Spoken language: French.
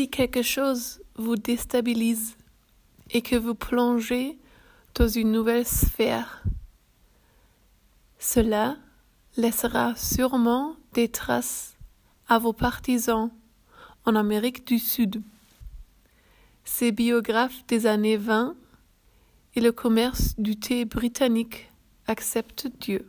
Si quelque chose vous déstabilise et que vous plongez dans une nouvelle sphère, cela laissera sûrement des traces à vos partisans en Amérique du Sud. Ces biographes des années 20 et le commerce du thé britannique acceptent Dieu.